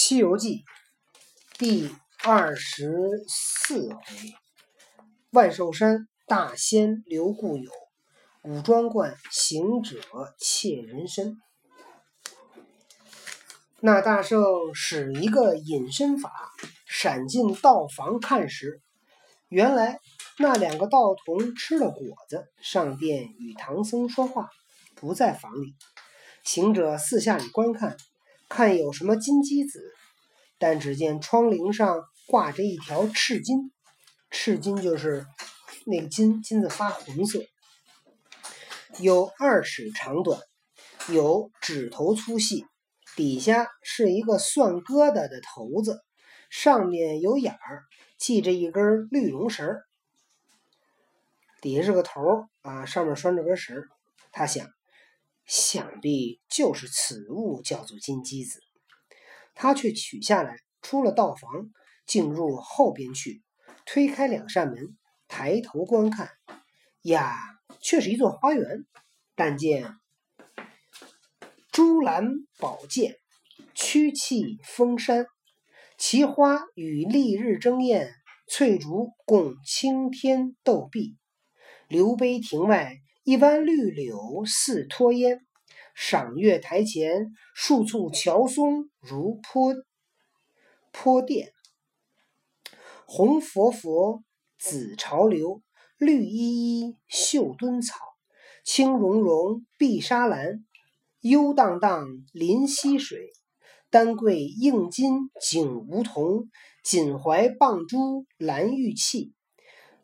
西游记第二十四回，万寿山大仙留故友，五庄观行者窃人参。那大圣使一个隐身法，闪进道房看时，原来那两个道童吃了果子，上殿与唐僧说话，不在房里。行者四下里观看，看有什么金鸡子，但只见窗棂上挂着一条赤金，赤金就是那个金，金子发红色，有二尺长短，有指头粗细。底下是一个蒜疙瘩的头子，上面有眼儿，系着一根绿绒绳儿。底下是个头啊，上面拴着根绳儿。他想，想必就是此物叫做金鸡子。他却取下来，出了道房，进入后边去，推开两扇门，抬头观看，呀，却是一座花园。但见。珠兰宝剑，曲气峰山，奇花与丽日争艳，翠竹共青天斗碧。流碑亭外一弯绿柳似托烟，赏月台前数簇乔松如泼泼电。红佛佛，紫潮流，绿依依绣墩草，青茸茸碧纱蓝。幽荡荡临溪水，丹桂映金景梧桐，锦怀傍珠兰玉器。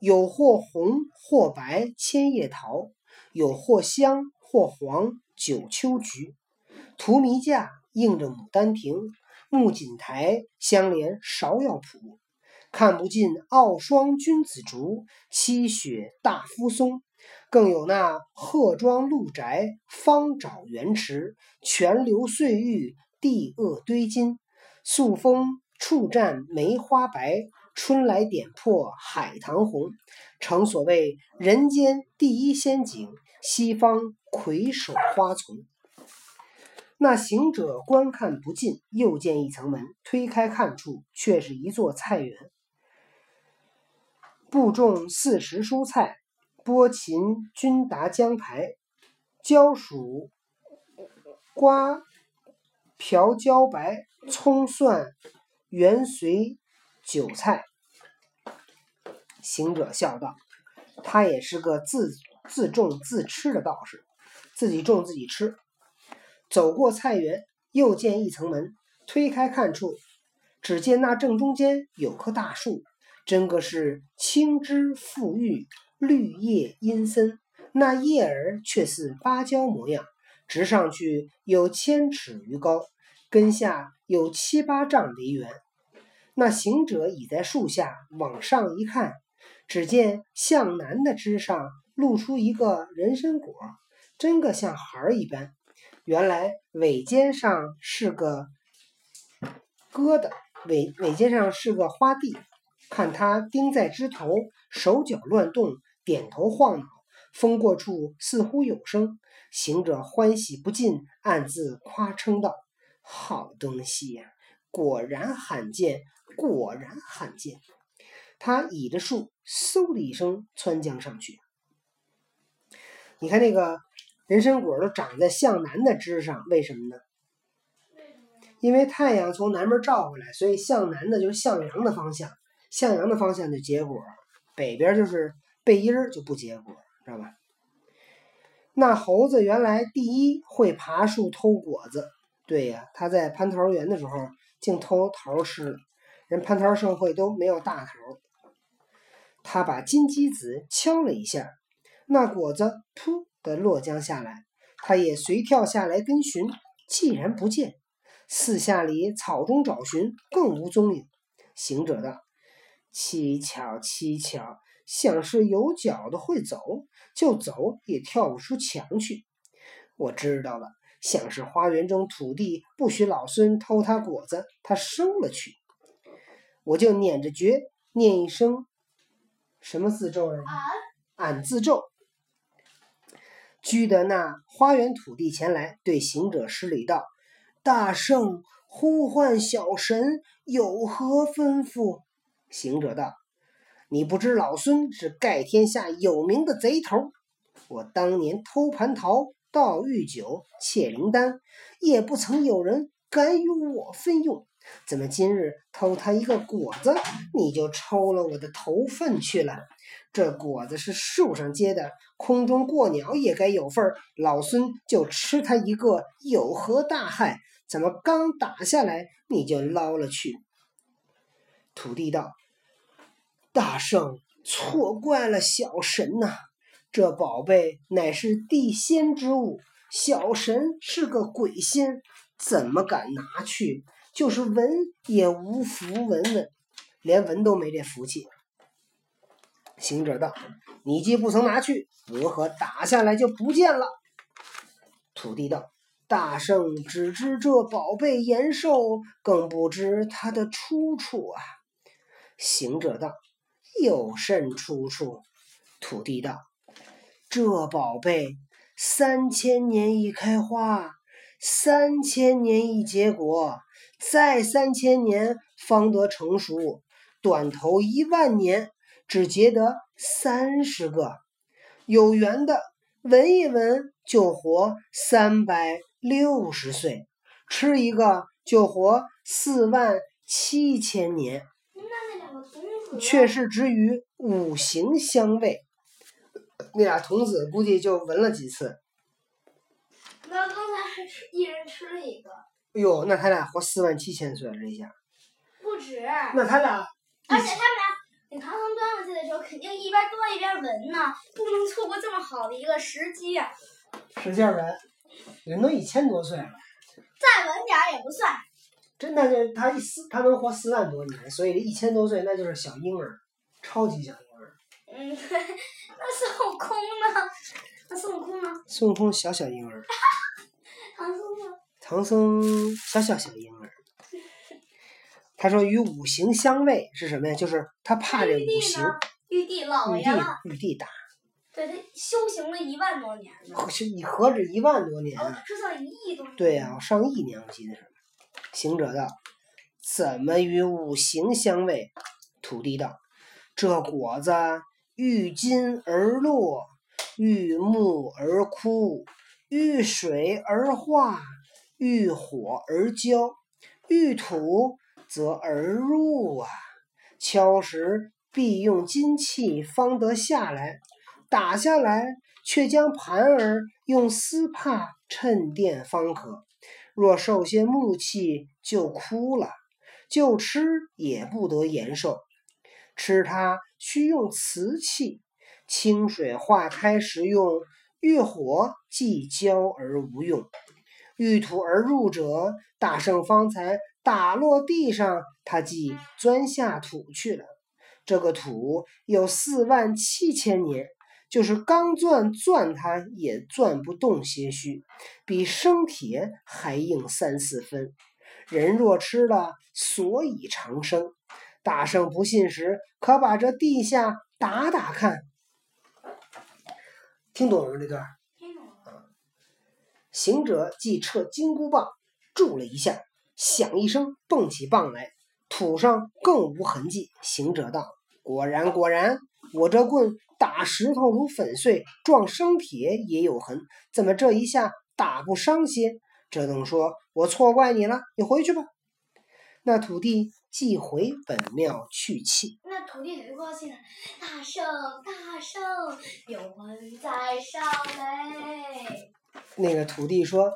有或红或白千叶桃，有或香或黄九秋菊。荼蘼架映着牡丹亭，木槿台相连芍药圃。看不尽傲霜君子竹，栖雪大夫松。更有那鹤庄鹿宅，方沼源池，泉流碎玉，地恶堆金。素风触绽梅花白，春来点破海棠红。诚所谓人间第一仙景，西方魁首花丛。那行者观看不尽，又见一层门，推开看处，却是一座菜园，布种四时蔬菜。波禽均达江台，椒薯瓜瓢椒白，葱蒜圆随韭菜。行者笑道：“他也是个自自种自吃的道士，自己种自己吃。”走过菜园，又见一层门，推开看处，只见那正中间有棵大树，真个是青枝馥郁。绿叶阴森，那叶儿却似芭蕉模样，直上去有千尺余高，根下有七八丈为圆。那行者倚在树下往上一看，只见向南的枝上露出一个人参果，真个像孩儿一般。原来尾尖上是个疙瘩，尾尾尖上是个花蒂。看它钉在枝头，手脚乱动。点头晃脑，风过处似乎有声。行者欢喜不尽，暗自夸称道：“好东西呀，果然罕见，果然罕见。”他倚着树，嗖的一声窜将上去。你看那个人参果都长在向南的枝上，为什么呢？因为太阳从南边照过来，所以向南的就是向阳的方向，向阳的方向就结果，北边就是。背阴就不结果，知道吧？那猴子原来第一会爬树偷果子，对呀，他在蟠桃园的时候竟偷桃吃了，人蟠桃盛会都没有大桃。他把金鸡子敲了一下，那果子噗的落将下来，他也随跳下来跟寻，既然不见，四下里草中找寻，更无踪影。行者道：“蹊跷，蹊跷。”像是有脚的会走，就走也跳不出墙去。我知道了，像是花园中土地不许老孙偷他果子，他收了去。我就捻着诀念一声，什么字咒啊？俺自咒。拘得那花园土地前来，对行者施礼道：“大圣呼唤小神有何吩咐？”行者道：“你不知老孙是盖天下有名的贼头，我当年偷蟠桃、盗玉酒、窃灵丹，也不曾有人敢与我分用。怎么今日偷他一个果子，你就抽了我的头份去了？这果子是树上结的，空中过鸟也该有份儿。老孙就吃他一个，有何大害？怎么刚打下来你就捞了去？”土地道。大圣错怪了小神呐，这宝贝乃是地仙之物，小神是个鬼仙，怎么敢拿去？就是闻也无福闻闻，连闻都没这福气。行者道：“你既不曾拿去，如何打下来就不见了？”土地道：“大圣只知这宝贝延寿，更不知它的出处啊。”行者道。有甚出处？土地道：“这宝贝三千年一开花，三千年一结果，再三千年方得成熟。短头一万年，只结得三十个。有缘的闻一闻，就活三百六十岁；吃一个，就活四万七千年。”却是只与五行相位，那俩童子估计就闻了几次。那刚才还一人吃了一个。哎呦，那他俩活四万七千岁了，这下。不止。那他俩。而且他们俩，你唐僧端过去的时候，肯定一边端一边闻呢，不能错过这么好的一个时机呀。使劲闻，人都一千多岁了。再闻点也不算。真的，这他一四，他能活四万多年，所以这一千多岁那就是小婴儿，超级小婴儿。嗯，那孙悟空呢？那孙悟空呢？孙悟空小小婴儿。唐僧呢？唐僧小小小婴儿。他说与五行相位是什么呀？就是他怕这五行。玉帝老爷了。玉帝打。对他修行了一万多年呢。你何止一万多年？这算一亿多年。对呀，上亿年我记得是。行者道：“怎么与五行相位？”土地道：“这果子遇金而落，遇木而枯，遇水而化，遇火而焦，遇土则而入啊！敲时必用金器方得下来，打下来却将盘儿用丝帕衬垫方可。”若受些木气就枯了，就吃也不得延寿。吃它需用瓷器，清水化开食用，遇火即焦而无用。遇土而入者，大圣方才打落地上，他即钻下土去了。这个土有四万七千年。就是钢钻钻，它也钻不动些许，比生铁还硬三四分。人若吃了，所以长生。大圣不信时，可把这地下打打看。听懂了这段？听懂了。行者即撤金箍棒，住了一下，响一声，蹦起棒来，土上更无痕迹。行者道：“果然，果然，我这棍。”打石头如粉碎，撞生铁也有痕，怎么这一下打不伤些？这等说：“我错怪你了，你回去吧。”那土地即回本庙去气。那土地很高兴，大圣大圣，有恩在上嘞。那个土地说：“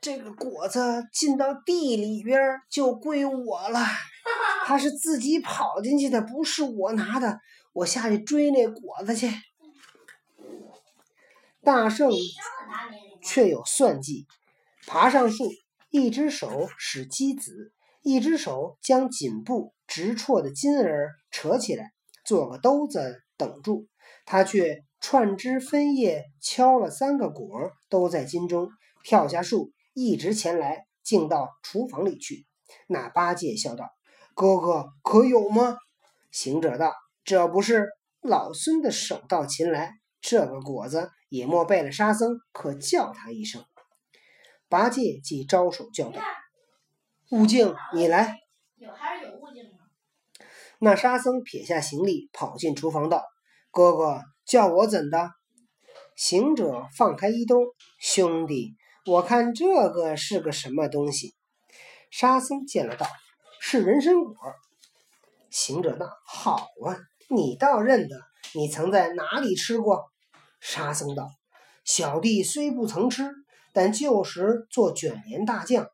这个果子进到地里边就归我了，他是自己跑进去的，不是我拿的。”我下去追那果子去。大圣却有算计，爬上树，一只手使机子，一只手将颈部直戳的金儿扯起来，做个兜子等住。他却串枝分叶，敲了三个果儿，都在金中。跳下树，一直前来，竟到厨房里去。那八戒笑道：“哥哥可有吗？”行者道。这不是老孙的手到擒来，这个果子也莫背了沙僧，可叫他一声。八戒即招手叫道：“悟净，你来。有还是有悟净吗？那沙僧撇下行李，跑进厨房道：“哥哥叫我怎的？”行者放开衣兜，兄弟，我看这个是个什么东西？沙僧见了道：“是人参果。”行者道：“好啊，你倒认得。你曾在哪里吃过？”沙僧道：“小弟虽不曾吃，但旧时做卷帘大将，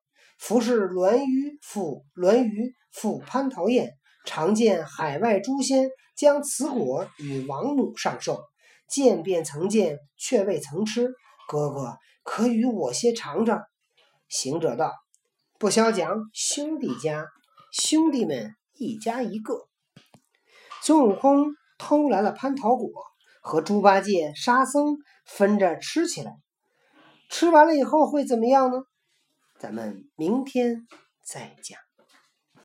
服侍栾鱼父栾鱼父蟠桃宴，常见海外诸仙将此果与王母上寿，见便曾见，却未曾吃。哥哥可与我些尝尝？”行者道：“不消讲，兄弟家，兄弟们一家一个。”孙悟空偷来了蟠桃果。和猪八戒、沙僧分着吃起来，吃完了以后会怎么样呢？咱们明天再讲。